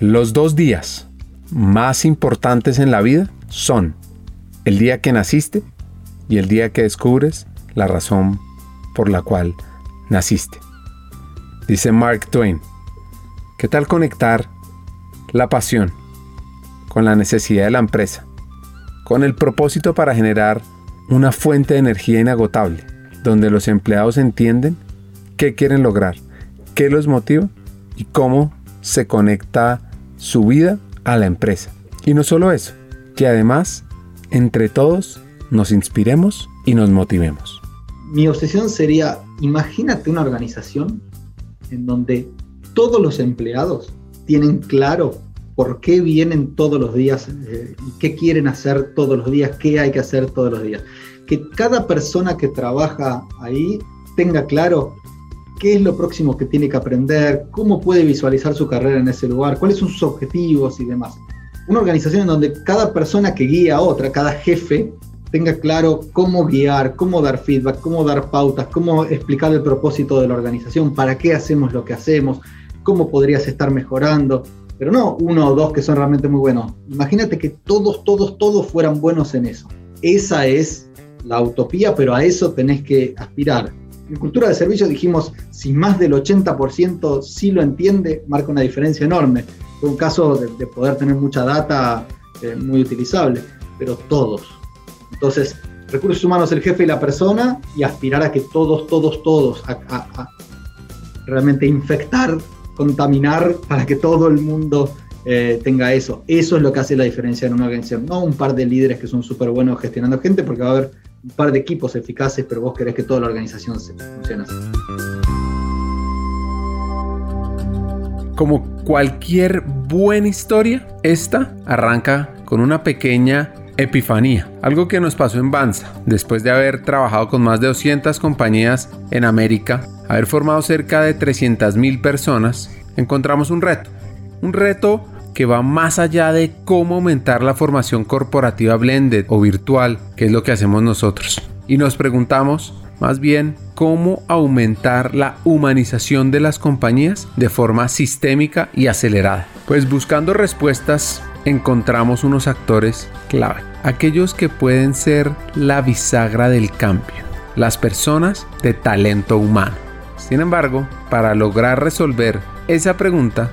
Los dos días más importantes en la vida son el día que naciste y el día que descubres la razón por la cual naciste. Dice Mark Twain, ¿qué tal conectar la pasión con la necesidad de la empresa, con el propósito para generar una fuente de energía inagotable, donde los empleados entienden qué quieren lograr, qué los motiva y cómo se conecta su vida a la empresa. Y no solo eso, que además entre todos nos inspiremos y nos motivemos. Mi obsesión sería, imagínate una organización en donde todos los empleados tienen claro por qué vienen todos los días eh, qué quieren hacer todos los días, qué hay que hacer todos los días. Que cada persona que trabaja ahí tenga claro qué es lo próximo que tiene que aprender, cómo puede visualizar su carrera en ese lugar, cuáles son sus objetivos y demás. Una organización en donde cada persona que guía a otra, cada jefe, tenga claro cómo guiar, cómo dar feedback, cómo dar pautas, cómo explicar el propósito de la organización, para qué hacemos lo que hacemos, cómo podrías estar mejorando. Pero no uno o dos que son realmente muy buenos. Imagínate que todos, todos, todos fueran buenos en eso. Esa es la utopía, pero a eso tenés que aspirar. En cultura de servicio dijimos, si más del 80% sí lo entiende, marca una diferencia enorme. Fue un caso de, poder tener mucha data eh, muy utilizable, pero todos. Entonces, recursos humanos, el jefe y la persona, y aspirar a que todos, todos, todos, a, realmente infectar, contaminar para que todo el mundo eh, tenga eso. Eso es lo que hace la diferencia en una organización. No un par de líderes que son súper buenos gestionando gente, porque va a haber un par de equipos eficaces, pero vos querés que toda la organización se funcione así. Como cualquier buena historia, esta arranca con una pequeña epifanía, algo que nos pasó en Banza, después de haber trabajado con más de 200 compañías en América, haber formado cerca de 300.000 personas, encontramos un reto, un reto que va más allá de cómo aumentar la formación corporativa blended o virtual, que es lo que hacemos nosotros. Y nos preguntamos, más bien, cómo aumentar la humanización de las compañías de forma sistémica y acelerada. Pues buscando respuestas encontramos unos actores clave, aquellos que pueden ser la bisagra del cambio, las personas de talento humano. Sin embargo, para lograr resolver esa pregunta,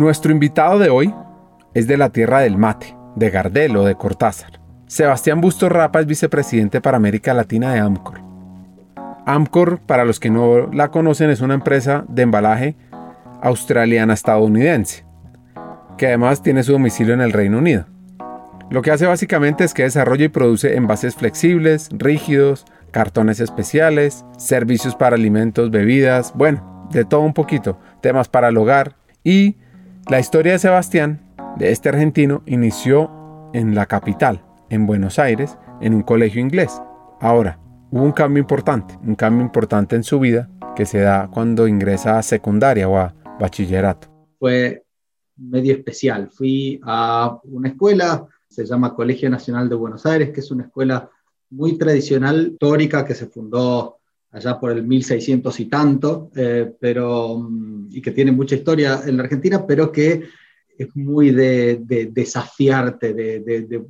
Nuestro invitado de hoy es de la tierra del mate, de Gardel o de Cortázar. Sebastián Busto Rapa es vicepresidente para América Latina de Amcor. Amcor, para los que no la conocen, es una empresa de embalaje australiana-estadounidense, que además tiene su domicilio en el Reino Unido. Lo que hace básicamente es que desarrolla y produce envases flexibles, rígidos, cartones especiales, servicios para alimentos, bebidas, bueno, de todo un poquito, temas para el hogar y la historia de Sebastián, de este argentino, inició en la capital, en Buenos Aires, en un colegio inglés. Ahora, hubo un cambio importante, un cambio importante en su vida que se da cuando ingresa a secundaria o a bachillerato. Fue medio especial. Fui a una escuela, se llama Colegio Nacional de Buenos Aires, que es una escuela muy tradicional, histórica, que se fundó allá por el 1600 y tanto, eh, pero, mm, y que tiene mucha historia en la Argentina, pero que es muy de, desafiarte, de,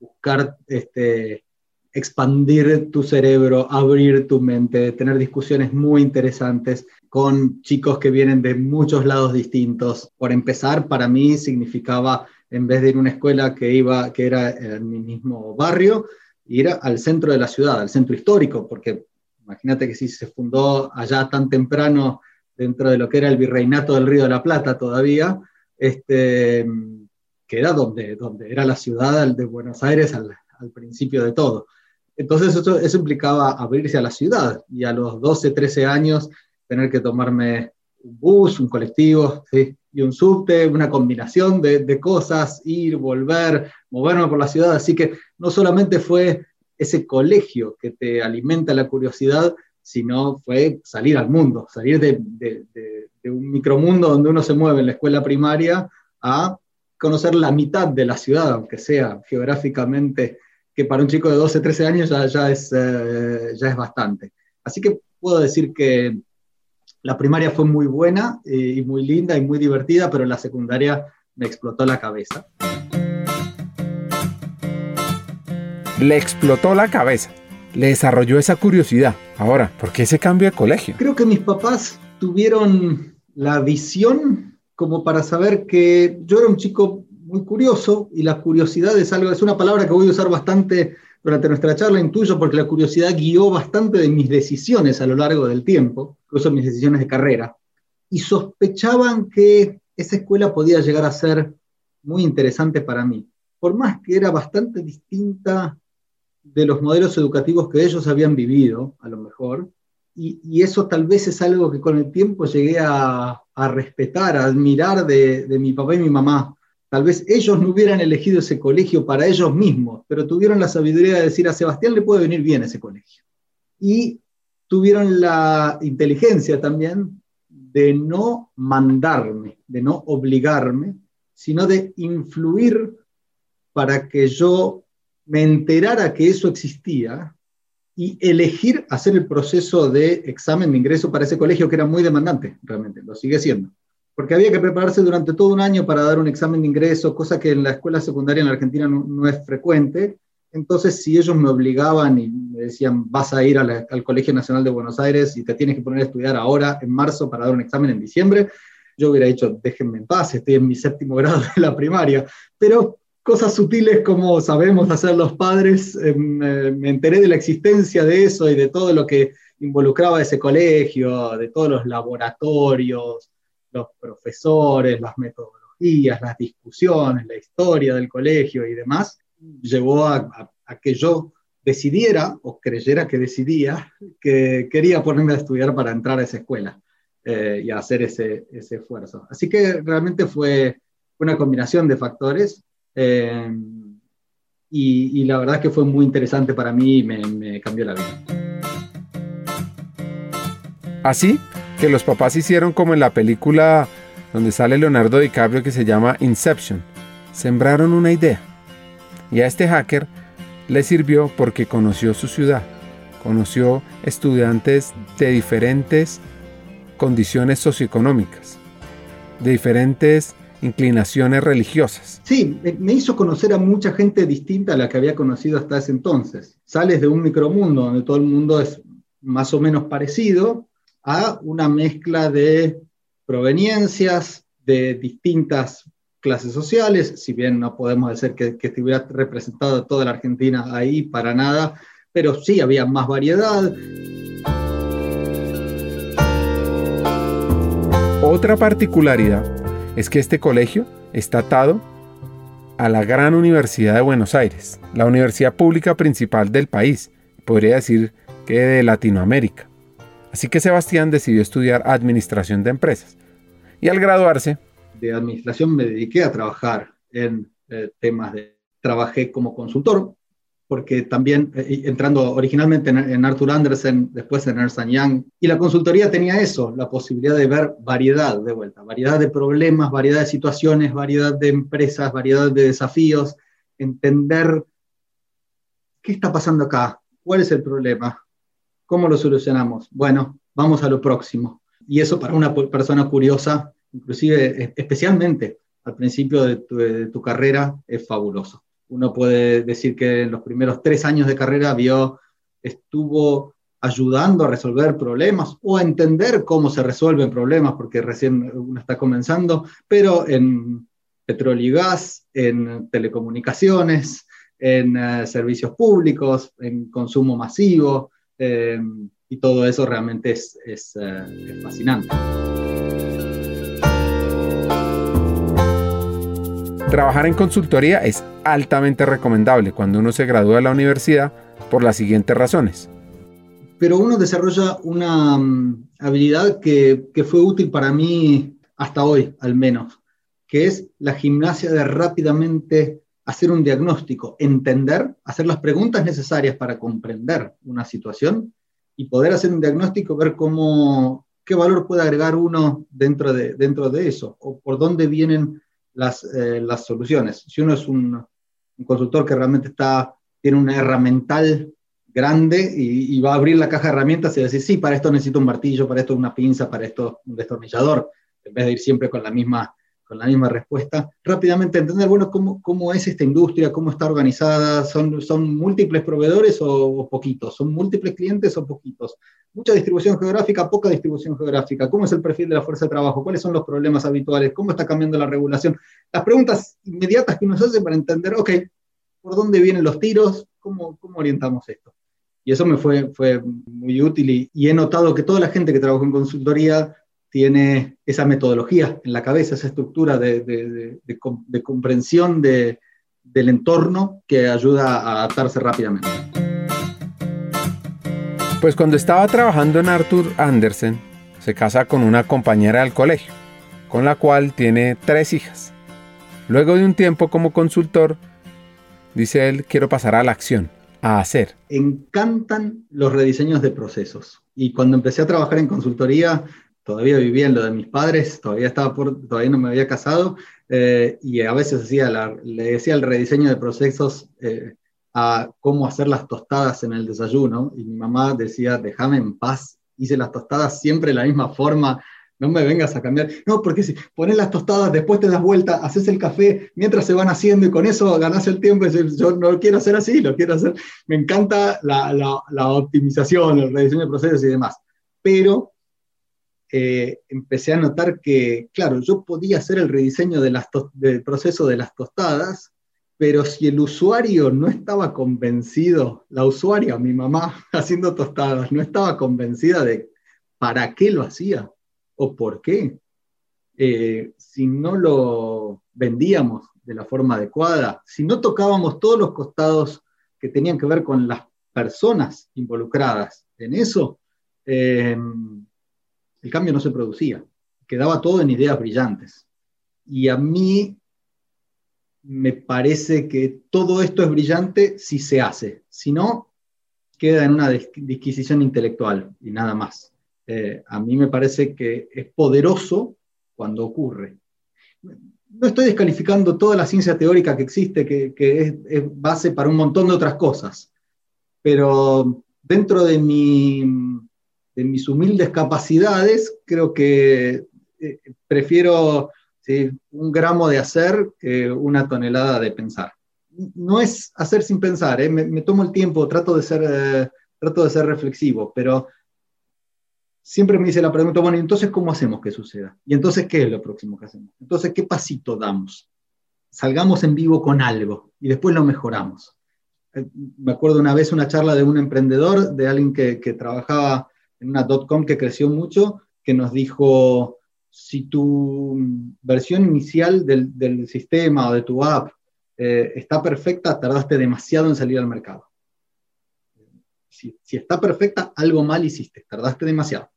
buscar este, expandir tu cerebro, abrir tu mente, tener discusiones muy interesantes con chicos que vienen de muchos lados distintos. Por empezar, para mí significaba, en vez de ir a una escuela que, iba, que era en mi mismo barrio, ir al centro de la ciudad, al centro histórico, porque Imagínate que si se fundó allá tan temprano dentro de lo que era el virreinato del Río de la Plata todavía, este, que era donde, era la ciudad de Buenos Aires al, principio de todo. Entonces eso, eso, implicaba abrirse a la ciudad y a los 12, 13 años tener que tomarme un bus, un colectivo y un subte, una combinación de, de cosas, ir, volver, moverme por la ciudad. Así que no solamente fue ese colegio que te alimenta la curiosidad, sino fue salir al mundo, salir de, de, un micromundo donde uno se mueve en la escuela primaria a conocer la mitad de la ciudad, aunque sea geográficamente, que para un chico de 12, 13 años ya, ya, es, eh, ya es bastante. Así que puedo decir que la primaria fue muy buena eh, y muy linda y muy divertida, pero la secundaria me explotó la cabeza. Le explotó la cabeza, le desarrolló esa curiosidad. Ahora, ¿por qué ese cambio de colegio? Creo que mis papás tuvieron la visión como para saber que yo era un chico muy curioso y la curiosidad es algo, es una palabra que voy a usar bastante durante nuestra charla, intuyo, porque la curiosidad guió bastante de mis decisiones a lo largo del tiempo, incluso mis decisiones de carrera, y sospechaban que esa escuela podía llegar a ser muy interesante para mí, por más que era bastante distinta de los modelos educativos que ellos habían vivido, a lo mejor, y, eso tal vez es algo que con el tiempo llegué a, respetar, a admirar de, de mi papá y mi mamá, Tal vez ellos no hubieran elegido ese colegio para ellos mismos, pero tuvieron la sabiduría de decir a Sebastián le puede venir bien ese colegio. Y tuvieron la inteligencia también de no mandarme, de no obligarme, sino de influir para que yo me enterara que eso existía y elegir hacer el proceso de examen de ingreso para ese colegio que era muy demandante, realmente, lo sigue siendo porque había que prepararse durante todo un año para dar un examen de ingreso, cosa que en la escuela secundaria en la Argentina no, es frecuente. Entonces, si ellos me obligaban y me decían, vas a ir al Colegio Nacional de Buenos Aires y te tienes que poner a estudiar ahora, en marzo, para dar un examen en diciembre, yo hubiera dicho, déjenme en paz, estoy en mi séptimo grado de la primaria. Pero cosas sutiles como sabemos hacer los padres, em, me enteré de la existencia de eso y de todo lo que involucraba ese colegio, de todos los laboratorios, los profesores, las metodologías, las discusiones, la historia del colegio y demás, llevó a, que yo decidiera o creyera que decidía que quería ponerme a estudiar para entrar a esa escuela eh, y hacer ese, ese, esfuerzo. Así que realmente fue una combinación de factores eh, y, la verdad que fue muy interesante para mí y me cambió la vida. Así que los papás hicieron como en la película donde sale Leonardo DiCaprio que se llama Inception. Sembraron una idea. Y a este hacker le sirvió porque conoció su ciudad, conoció estudiantes de diferentes condiciones socioeconómicas, de diferentes inclinaciones religiosas. Sí, me hizo conocer a mucha gente distinta a la que había conocido hasta ese entonces. Sales de un micromundo donde todo el mundo es más o menos parecido a una mezcla de proveniencias de distintas clases sociales, si bien no podemos decir que, que estuviera representado toda la Argentina ahí para nada, pero sí había más variedad. Otra particularidad es que este colegio está atado a la gran Universidad de Buenos Aires, la universidad pública principal del país, podría decir que de Latinoamérica. Así que Sebastián decidió estudiar administración de empresas. Y al graduarse... De administración me dediqué a trabajar en eh, temas de... Trabajé como consultor, porque también eh, entrando originalmente en, Arthur Andersen, después en Ernst Young, y la consultoría tenía eso, la posibilidad de ver variedad de vuelta, variedad de problemas, variedad de situaciones, variedad de empresas, variedad de desafíos, entender qué está pasando acá, cuál es el problema, ¿Cómo lo solucionamos? Bueno, vamos a lo próximo. Y eso para una persona curiosa, inclusive especialmente al principio de tu, carrera, es fabuloso. Uno puede decir que en los primeros tres años de carrera vio, estuvo ayudando a resolver problemas o a entender cómo se resuelven problemas, porque recién uno está comenzando, pero en petróleo y gas, en telecomunicaciones, en eh, servicios públicos, en consumo masivo, eh, y todo eso realmente es, eh, fascinante. Trabajar en consultoría es altamente recomendable cuando uno se gradúa de la universidad por las siguientes razones. pero uno desarrolla una mm, habilidad que, que fue útil para mí hasta hoy, al menos, que es la gimnasia de rápidamente hacer un diagnóstico, entender, hacer las preguntas necesarias para comprender una situación y poder hacer un diagnóstico, ver cómo, qué valor puede agregar uno dentro de, dentro de eso, o por dónde vienen las, eh, las soluciones. Si uno es un, un, consultor que realmente está, tiene una herramental grande y, y, va a abrir la caja de herramientas y decir, sí, para esto necesito un martillo, para esto una pinza, para esto un destornillador, en vez de ir siempre con la misma con la misma respuesta, rápidamente entender, bueno, cómo, cómo es esta industria, cómo está organizada, son, son múltiples proveedores o, poquitos, son múltiples clientes o poquitos, mucha distribución geográfica, poca distribución geográfica, cómo es el perfil de la fuerza de trabajo, cuáles son los problemas habituales, cómo está cambiando la regulación, las preguntas inmediatas que uno hace para entender, ok, por dónde vienen los tiros, cómo, cómo orientamos esto. Y eso me fue, fue muy útil y, y he notado que toda la gente que trabaja en consultoría tiene esa metodología en la cabeza, esa estructura de, de, de, de comprensión del entorno que ayuda a adaptarse rápidamente. Pues cuando estaba trabajando en Arthur Andersen, se casa con una compañera del colegio, con la cual tiene tres hijas. Luego de un tiempo como consultor, dice él, quiero pasar a la acción, a hacer. Encantan los rediseños de procesos. Y cuando empecé a trabajar en consultoría, todavía vivía en lo de mis padres, todavía, estaba por, todavía no me había casado, eh, y a veces hacía le decía el rediseño de procesos eh, a cómo hacer las tostadas en el desayuno, y mi mamá decía, déjame en paz, hice las tostadas siempre de la misma forma, no me vengas a cambiar. No, porque si pones las tostadas, después te das vuelta, haces el café mientras se van haciendo y con eso ganas el tiempo. Yo no lo quiero hacer así, lo quiero hacer. Me encanta la, la, la optimización, el rediseño de procesos y demás. Pero eh, empecé a notar que, claro, yo podía hacer el rediseño de las del proceso de las tostadas, pero si el usuario no estaba convencido, la usuaria, mi mamá haciendo tostadas, no estaba convencida de para qué lo hacía o por qué, eh, si no lo vendíamos de la forma adecuada, si no tocábamos todos los costados que tenían que ver con las personas involucradas en eso, eh, el cambio no se producía, quedaba todo en ideas brillantes. Y a mí me parece que todo esto es brillante si se hace, si no, queda en una disquisición intelectual y nada más. Eh, a mí me parece que es poderoso cuando ocurre. No estoy descalificando toda la ciencia teórica que existe, que, es, base para un montón de otras cosas, pero dentro de mi de mis humildes capacidades, creo que eh, prefiero un gramo de hacer que una tonelada de pensar. No es hacer sin pensar, ¿eh? me, tomo el tiempo, trato de, ser, eh, trato de ser reflexivo, pero siempre me dice la pregunta, bueno, entonces cómo hacemos que suceda? ¿Y entonces qué es lo próximo que hacemos? Entonces, ¿qué pasito damos? Salgamos en vivo con algo y después lo mejoramos. Me acuerdo una vez una charla de un emprendedor, de alguien que, que trabajaba en una .com que creció mucho, que nos dijo, si tu versión inicial del, del sistema o de tu app eh, está perfecta, tardaste demasiado en salir al mercado. Si, si, está perfecta, algo mal hiciste, tardaste demasiado.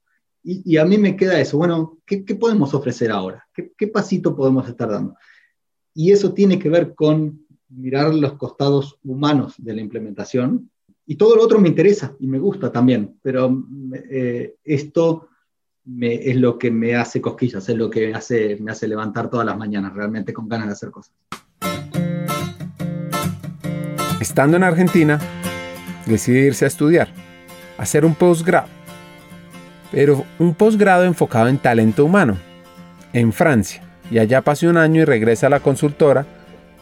Y, y a mí me queda eso, bueno, ¿qué, qué podemos ofrecer ahora? ¿Qué, ¿Qué pasito podemos estar dando? Y eso tiene que ver con mirar los costados humanos de la implementación, y todo lo otro me interesa y me gusta también, pero eh, esto es lo que me hace cosquillas, es lo que me hace, levantar todas las mañanas, realmente con ganas de hacer cosas. Estando en Argentina, decidí irse a estudiar, hacer un posgrado, pero un posgrado enfocado en talento humano, en Francia. Y allá pasé un año y regresa a la consultora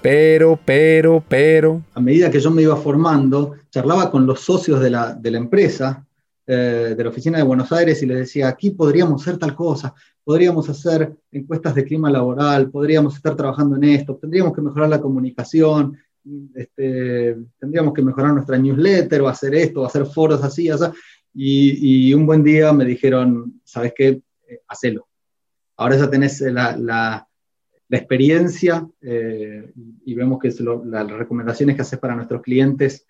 pero, pero, pero. A medida que yo me iba formando, charlaba con los socios de la, de la empresa, eh, de la oficina de Buenos Aires, y les decía, aquí podríamos hacer tal cosa, podríamos hacer encuestas de clima laboral, podríamos estar trabajando en esto, tendríamos que mejorar la comunicación, este, tendríamos que mejorar nuestra newsletter, o hacer esto, o hacer foros así, así. Y, y un buen día me dijeron, ¿sabes qué? Eh, hacelo. Ahora ya tenés la, la la experiencia eh, y vemos que las recomendaciones que haces para nuestros clientes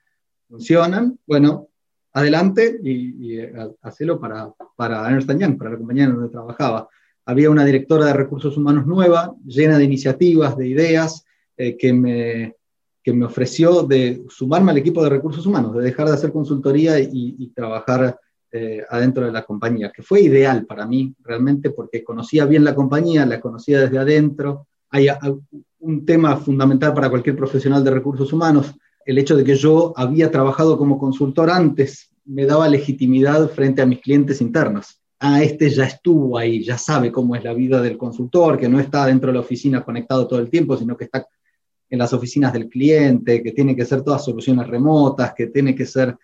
funcionan, bueno, adelante y, y hacerlo para, para Ernst para la compañía en donde trabajaba. Había una directora de recursos humanos nueva, llena de iniciativas, de ideas, eh, que, me, que me ofreció de sumarme al equipo de recursos humanos, de dejar de hacer consultoría y, trabajar eh, adentro de la compañía, que fue ideal para mí realmente porque conocía bien la compañía, la conocía desde adentro. Hay un tema fundamental para cualquier profesional de recursos humanos, el hecho de que yo había trabajado como consultor antes me daba legitimidad frente a mis clientes internos. Ah, este ya estuvo ahí, ya sabe cómo es la vida del consultor, que no está dentro de la oficina conectado todo el tiempo, sino que está en las oficinas del cliente, que tiene que ser todas soluciones remotas, que tiene que ser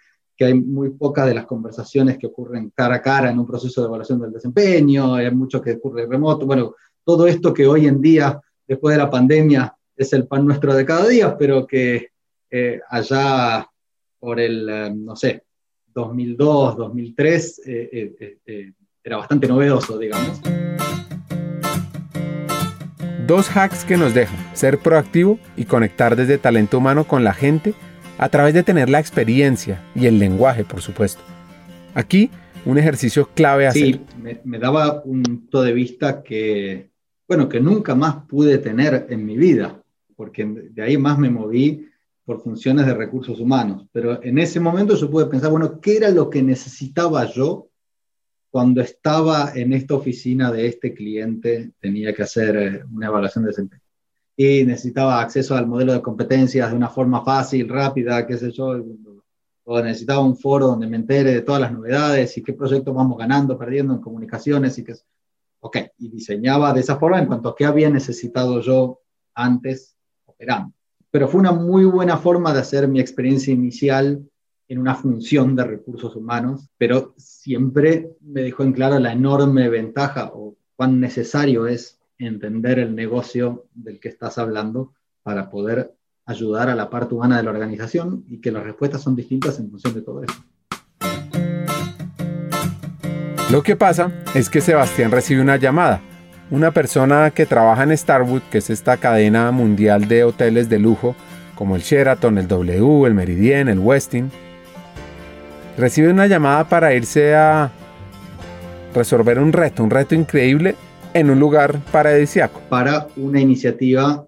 que hay muy pocas de las conversaciones que ocurren cara a cara en un proceso de evaluación del desempeño, hay mucho que ocurre remoto. Bueno, todo esto que hoy en día, después de la pandemia, es el pan nuestro de cada día, pero que eh, allá por el, eh, no sé, 2002, 2003, eh, era bastante novedoso, digamos. Dos hacks que nos dejan ser proactivo y conectar desde talento humano con la gente a través de tener la experiencia y el lenguaje, por supuesto. Aquí, un ejercicio clave a hacer. Sí, me, me, daba un punto de vista que, bueno, que nunca más pude tener en mi vida, porque de ahí más me moví por funciones de recursos humanos. Pero en ese momento yo pude pensar, bueno, ¿qué era lo que necesitaba yo cuando estaba en esta oficina de este cliente? Tenía que hacer eh, una evaluación de desempeño. Y necesitaba acceso al modelo de competencias de una forma fácil, rápida, qué sé yo. O necesitaba un foro donde me entere de todas las novedades y qué proyectos vamos ganando, perdiendo en comunicaciones y qué... Ok, y diseñaba de esa forma en cuanto a qué había necesitado yo antes operando pero fue una muy buena forma de hacer mi experiencia inicial en una función de recursos humanos, pero siempre me dejó en claro la enorme ventaja o cuán necesario es entender el negocio del que estás hablando para poder ayudar a la parte humana de la organización y que las respuestas son distintas en función de todo eso. Lo que pasa es que Sebastián recibe una llamada una persona que trabaja en Starwood, que es esta cadena mundial de hoteles de lujo, como el Sheraton, el W, el Meridien, el Westin, recibe una llamada para irse a resolver un reto, un reto increíble en un lugar paradisiaco. Para una iniciativa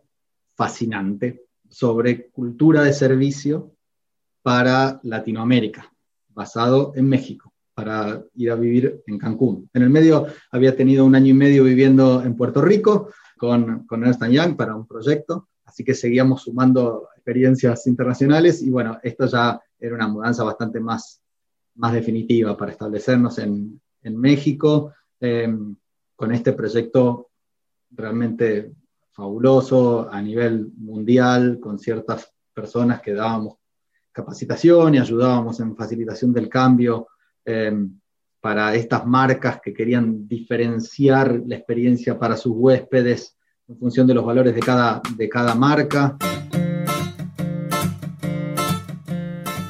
fascinante sobre cultura de servicio para Latinoamérica, basado en México para ir a vivir en Cancún. En el medio había tenido un año y medio viviendo en Puerto Rico con, con Ernst Young para un proyecto, así que seguíamos sumando experiencias internacionales y bueno, esto ya era una mudanza bastante más, más definitiva para establecernos en, en México em, con este proyecto realmente fabuloso a nivel mundial, con ciertas personas que dábamos capacitación y ayudábamos en facilitación del cambio Em, para estas marcas que querían diferenciar la experiencia para sus huéspedes en función de los valores de cada, de cada marca.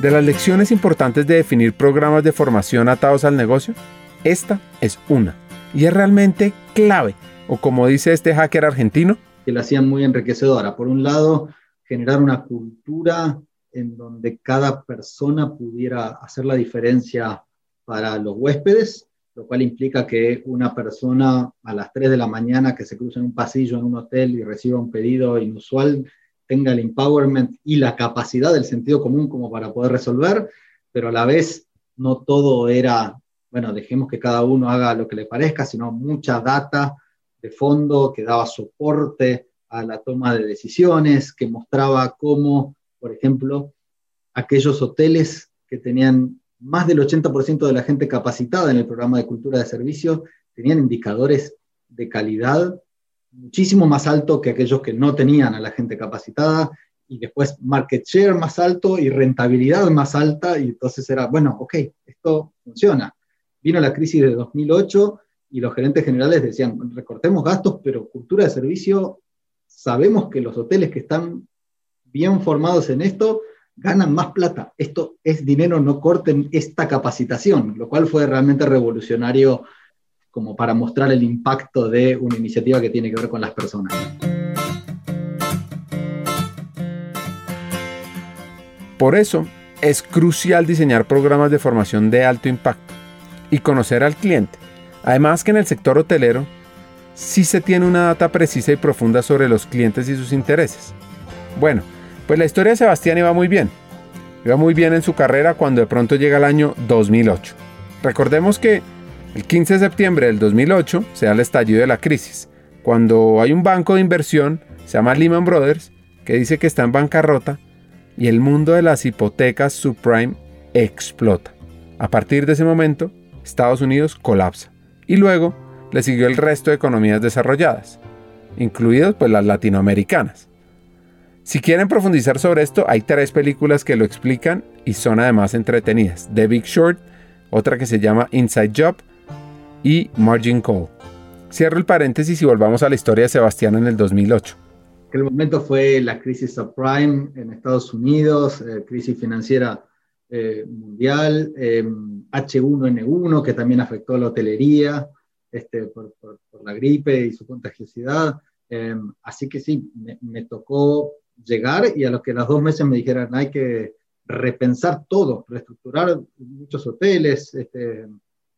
De las lecciones importantes de definir programas de formación atados al negocio, esta es una. Y es realmente clave, o como dice este hacker argentino, que la hacían muy enriquecedora. Por un lado, generar una cultura en donde cada persona pudiera hacer la diferencia para los huéspedes, lo cual implica que una persona a las 3 de la mañana que se cruza en un pasillo en un hotel y reciba un pedido inusual tenga el empowerment y la capacidad del sentido común como para poder resolver, pero a la vez no todo era, bueno, dejemos que cada uno haga lo que le parezca, sino mucha data de fondo que daba soporte a la toma de decisiones, que mostraba cómo, por ejemplo, aquellos hoteles que tenían más del 80% de la gente capacitada en el programa de cultura de servicio tenían indicadores de calidad muchísimo más alto que aquellos que no tenían a la gente capacitada y después market share más alto y rentabilidad más alta y entonces era, bueno, ok, esto funciona. Vino la crisis de 2008 y los gerentes generales decían, recortemos gastos, pero cultura de servicio, sabemos que los hoteles que están bien formados en esto ganan más plata. Esto es dinero, no corten esta capacitación, lo cual fue realmente revolucionario como para mostrar el impacto de una iniciativa que tiene que ver con las personas. Por eso, es crucial diseñar programas de formación de alto impacto y conocer al cliente. Además que en el sector hotelero sí se tiene una data precisa y profunda sobre los clientes y sus intereses. Bueno, pues la historia de Sebastián iba muy bien. Iba muy bien en su carrera cuando de pronto llega el año 2008. Recordemos que el 15 de septiembre del 2008 se da el estallido de la crisis, cuando hay un banco de inversión, se llama Lehman Brothers, que dice que está en bancarrota y el mundo de las hipotecas subprime explota. A partir de ese momento, Estados Unidos colapsa y luego le siguió el resto de economías desarrolladas, incluidas pues las latinoamericanas. Si quieren profundizar sobre esto, hay tres películas que lo explican y son además entretenidas. The Big Short, otra que se llama Inside Job y Margin Call. Cierro el paréntesis y volvamos a la historia de Sebastián en el 2008. El momento fue la crisis subprime en Estados Unidos, eh, crisis financiera eh, mundial, H1N1 em, que también afectó a la hotelería este, por, la gripe y su contagiosidad. Em, así que sí, me, tocó llegar y a lo que las dos meses me dijeran hay que repensar todo, reestructurar muchos hoteles, este,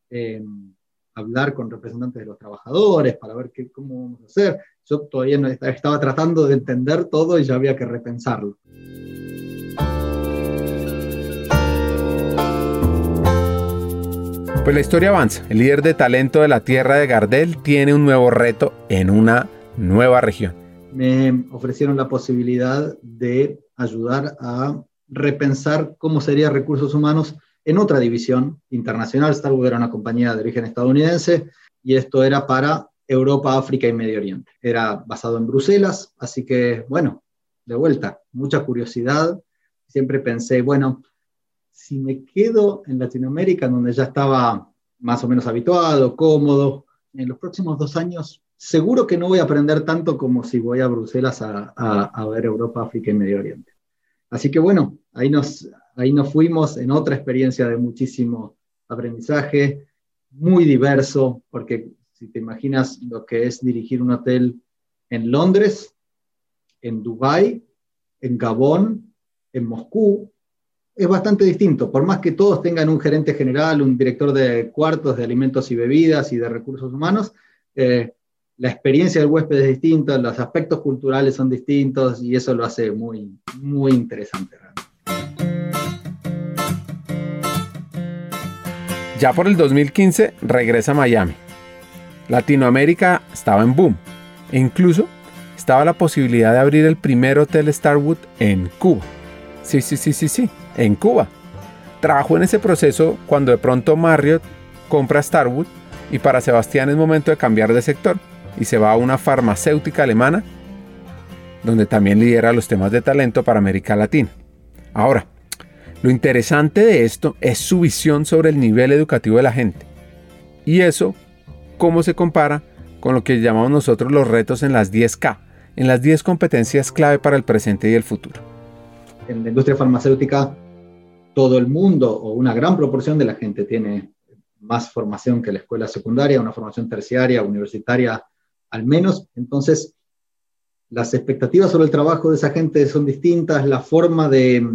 em, hablar con representantes de los trabajadores para ver qué, cómo vamos a hacer. Yo todavía no estaba tratando de entender todo y ya había que repensarlo. Pues la historia avanza. El líder de talento de la tierra de Gardel tiene un nuevo reto en una nueva región. Me ofrecieron la posibilidad de ayudar a repensar cómo serían recursos humanos en otra división internacional. Starwood era una compañía de origen estadounidense y esto era para Europa, África y Medio Oriente. Era basado en Bruselas, así que, bueno, de vuelta, mucha curiosidad. Siempre pensé, bueno, si me quedo en Latinoamérica, donde ya estaba más o menos habituado, cómodo, en los próximos dos años, seguro que no voy a aprender tanto como si voy a Bruselas a, ver Europa, África y Medio Oriente. Así que bueno, ahí nos, ahí nos fuimos en otra experiencia de muchísimo aprendizaje, muy diverso, porque si te imaginas lo que es dirigir un hotel en Londres, en Dubái, en Gabón, en Moscú, es bastante distinto. Por más que todos tengan un gerente general, un director de cuartos de alimentos y bebidas y de recursos humanos, eh, la experiencia del huésped es distinta, los aspectos culturales son distintos y eso lo hace muy, muy interesante. Ya por el 2015 regresa a Miami. Latinoamérica estaba en boom e incluso estaba la posibilidad de abrir el primer hotel Starwood en Cuba. Sí, sí, sí, sí, sí, en Cuba. Trabajó en ese proceso cuando de pronto Marriott compra Starwood y para Sebastián es momento de cambiar de sector y se va a una farmacéutica alemana donde también lidera los temas de talento para América Latina. Ahora, lo interesante de esto es su visión sobre el nivel educativo de la gente. Y eso, cómo se compara con lo que llamamos nosotros los retos en las 10K, en las 10 competencias clave para el presente y el futuro. En la industria farmacéutica, todo el mundo o una gran proporción de la gente tiene más formación que la escuela secundaria, una formación terciaria, universitaria al menos. Entonces, las expectativas sobre el trabajo de esa gente son distintas, la forma de,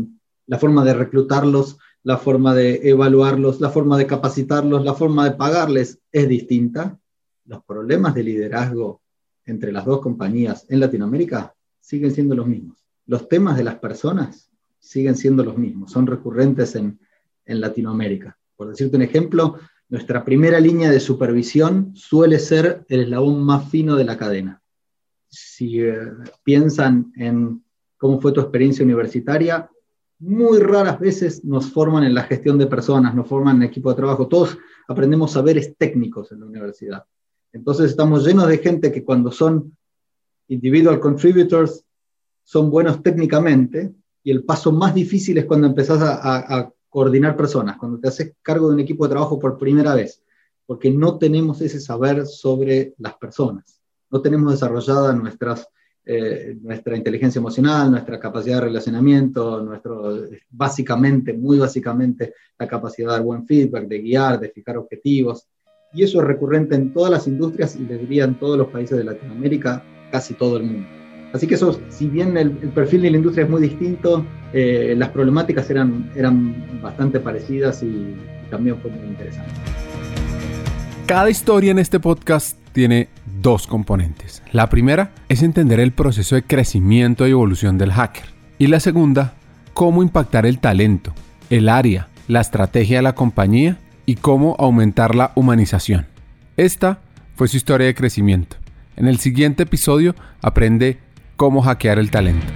la forma de reclutarlos, la forma de evaluarlos, la forma de capacitarlos, la forma de pagarles es distinta. Los problemas de liderazgo entre las dos compañías en Latinoamérica siguen siendo los mismos. Los temas de las personas siguen siendo los mismos, son recurrentes en, en Latinoamérica. Por decirte un ejemplo, nuestra primera línea de supervisión suele ser el eslabón más fino de la cadena. Si eh, piensan en cómo fue tu experiencia universitaria, muy raras veces nos forman en la gestión de personas, nos forman en equipo de trabajo. Todos aprendemos saberes técnicos en la universidad. Entonces estamos llenos de gente que cuando son individual contributors son buenos técnicamente y el paso más difícil es cuando empezás a coordinar personas, cuando te haces cargo de un equipo de trabajo por primera vez, porque no tenemos ese saber sobre las personas, no tenemos desarrollada nuestras, eh, nuestra inteligencia emocional, nuestra capacidad de relacionamiento, nuestro, básicamente, muy básicamente, la capacidad de dar buen feedback, de guiar, de fijar objetivos. Y eso es recurrente en todas las industrias y les diría en todos los países de Latinoamérica, casi todo el mundo. Así que eso, si bien el, perfil de la industria es muy distinto, eh, las problemáticas eran, eran bastante parecidas y también fue muy interesante. Cada historia en este podcast tiene dos componentes. La primera es entender el proceso de crecimiento y evolución del hacker. Y la segunda, cómo impactar el talento, el área, la estrategia de la compañía y cómo aumentar la humanización. Esta fue su historia de crecimiento. En el siguiente episodio aprende cómo hackear el talento.